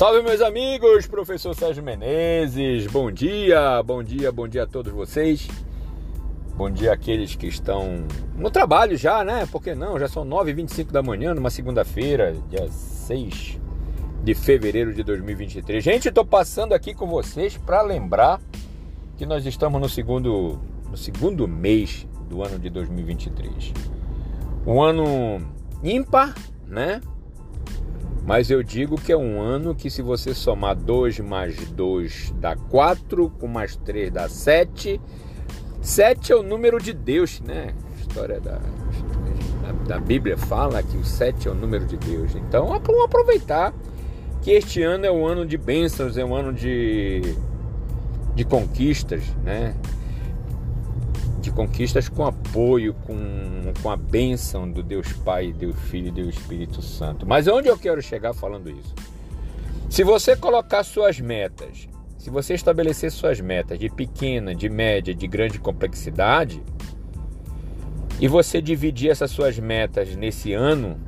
Salve meus amigos, professor Sérgio Menezes, bom dia, bom dia, bom dia a todos vocês. Bom dia àqueles que estão no trabalho já, né? Por que não? Já são 9h25 da manhã, numa segunda-feira, dia 6 de fevereiro de 2023. Gente, estou passando aqui com vocês para lembrar que nós estamos no segundo, no segundo mês do ano de 2023. Um ano ímpar, né? Mas eu digo que é um ano que se você somar 2 mais 2 dá 4, com mais 3 dá 7. 7 é o número de Deus, né? A história da, da, Bíblia fala que o 7 é o número de Deus. Então vamos aproveitar que este ano é um ano de bênçãos, é um ano de, de conquistas, né? De conquistas com apoio, com, com a bênção do Deus Pai, Deus Filho e Deus Espírito Santo. Mas onde eu quero chegar falando isso? Se você colocar suas metas, se você estabelecer suas metas de pequena, de média, de grande complexidade, e você dividir essas suas metas nesse ano,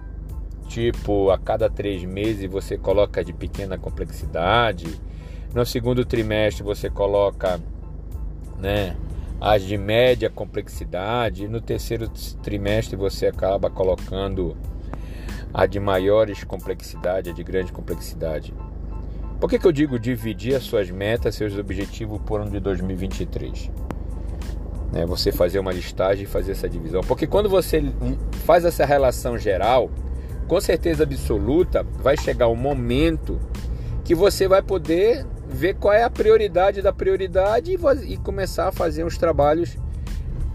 tipo a cada três meses você coloca de pequena complexidade, no segundo trimestre você coloca, né, as de média complexidade, e no terceiro trimestre você acaba colocando a de maiores complexidade, a de grande complexidade. Por que, que eu digo dividir as suas metas, seus objetivos por ano de 2023? É você fazer uma listagem e fazer essa divisão. Porque quando você faz essa relação geral, com certeza absoluta, vai chegar um momento que você vai poder ver qual é a prioridade da prioridade e, e começar a fazer os trabalhos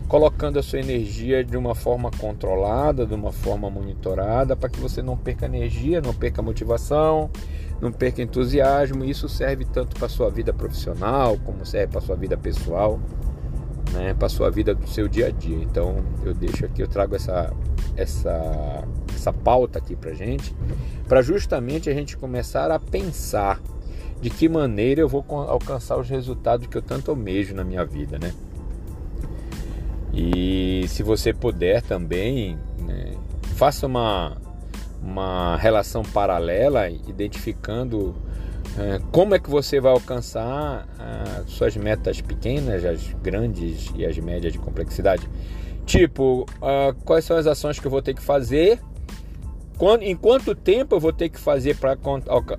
colocando a sua energia de uma forma controlada, de uma forma monitorada, para que você não perca energia, não perca motivação, não perca entusiasmo. Isso serve tanto para a sua vida profissional, como serve para a sua vida pessoal, né, para a sua vida do seu dia a dia. Então eu deixo aqui, eu trago essa, essa, essa pauta aqui para gente, para justamente a gente começar a pensar de que maneira eu vou alcançar os resultados que eu tanto almejo na minha vida, né? E se você puder também, né, faça uma, uma relação paralela, identificando é, como é que você vai alcançar as suas metas pequenas, as grandes e as médias de complexidade. Tipo, uh, quais são as ações que eu vou ter que fazer quando, em quanto tempo eu vou ter que fazer para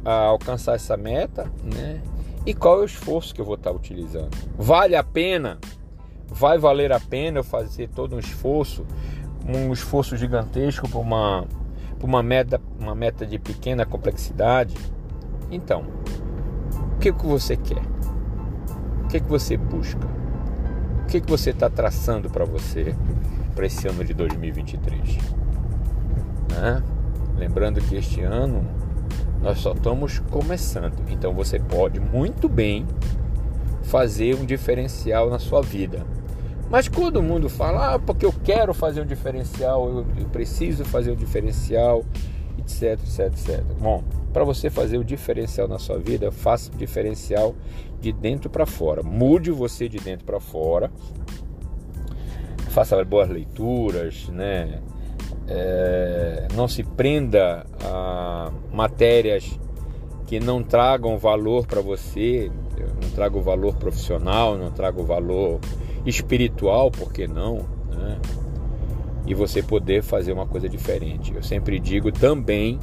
alcançar essa meta, né? E qual é o esforço que eu vou estar utilizando? Vale a pena? Vai valer a pena eu fazer todo um esforço, um esforço gigantesco para uma, uma, meta, uma meta de pequena complexidade? Então, o que, que você quer? O que, que você busca? O que, que você está traçando para você para esse ano de 2023? Né? Lembrando que este ano nós só estamos começando, então você pode muito bem fazer um diferencial na sua vida. Mas todo mundo fala, ah, porque eu quero fazer um diferencial, eu preciso fazer um diferencial, etc, etc, etc. Bom, para você fazer o diferencial na sua vida, faça o diferencial de dentro para fora. Mude você de dentro para fora. Faça boas leituras, né? É, não se prenda a matérias que não tragam valor para você, não tragam valor profissional, não tragam valor espiritual, por que não? Né? E você poder fazer uma coisa diferente. Eu sempre digo também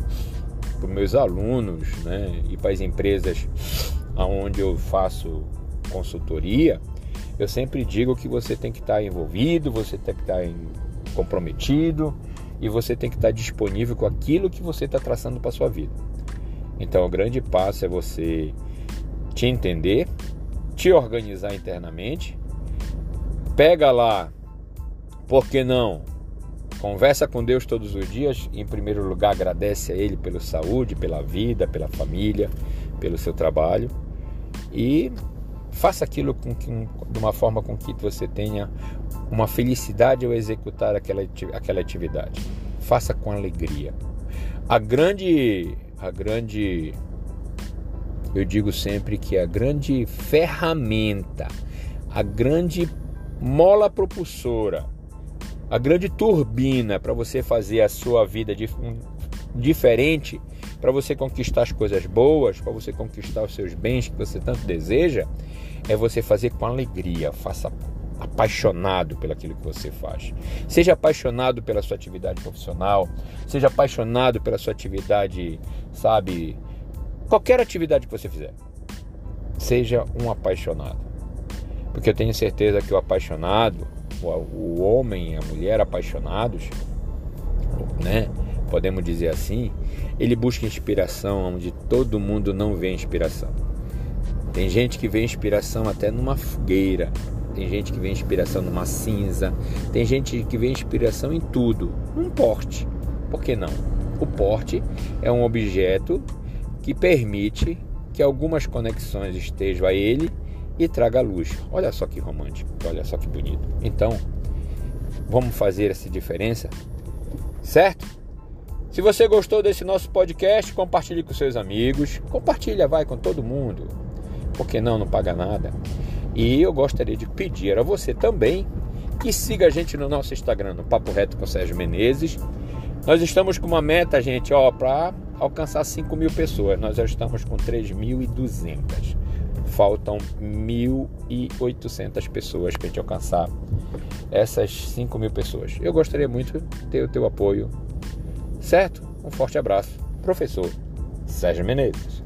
para meus alunos né, e para as empresas onde eu faço consultoria, eu sempre digo que você tem que estar envolvido, você tem que estar comprometido, e você tem que estar disponível com aquilo que você está traçando para sua vida. Então, o grande passo é você te entender, te organizar internamente, pega lá, por que não? Conversa com Deus todos os dias. Em primeiro lugar, agradece a Ele pela saúde, pela vida, pela família, pelo seu trabalho e faça aquilo com, com, de uma forma com que você tenha uma felicidade ao executar aquela, aquela atividade. Faça com alegria. A grande, a grande, eu digo sempre que a grande ferramenta, a grande mola propulsora, a grande turbina para você fazer a sua vida de, diferente para você conquistar as coisas boas, para você conquistar os seus bens que você tanto deseja, é você fazer com alegria, faça apaixonado pelo aquilo que você faz. Seja apaixonado pela sua atividade profissional, seja apaixonado pela sua atividade, sabe, qualquer atividade que você fizer. Seja um apaixonado. Porque eu tenho certeza que o apaixonado, o homem e a mulher apaixonados, né? Podemos dizer assim, ele busca inspiração onde todo mundo não vê inspiração. Tem gente que vê inspiração até numa fogueira, tem gente que vê inspiração numa cinza, tem gente que vê inspiração em tudo, num porte. Por que não? O porte é um objeto que permite que algumas conexões estejam a ele e traga luz. Olha só que romântico, olha só que bonito. Então, vamos fazer essa diferença, certo? Se você gostou desse nosso podcast, compartilhe com seus amigos, compartilha, vai com todo mundo. Porque não, não paga nada. E eu gostaria de pedir a você também que siga a gente no nosso Instagram, no Papo Reto com Sérgio Menezes. Nós estamos com uma meta, gente, ó, para alcançar 5 mil pessoas. Nós já estamos com 3.200 faltam 1.800 pessoas para a gente alcançar essas 5 mil pessoas. Eu gostaria muito de ter o teu apoio, certo? Um forte abraço, professor Sérgio Menezes.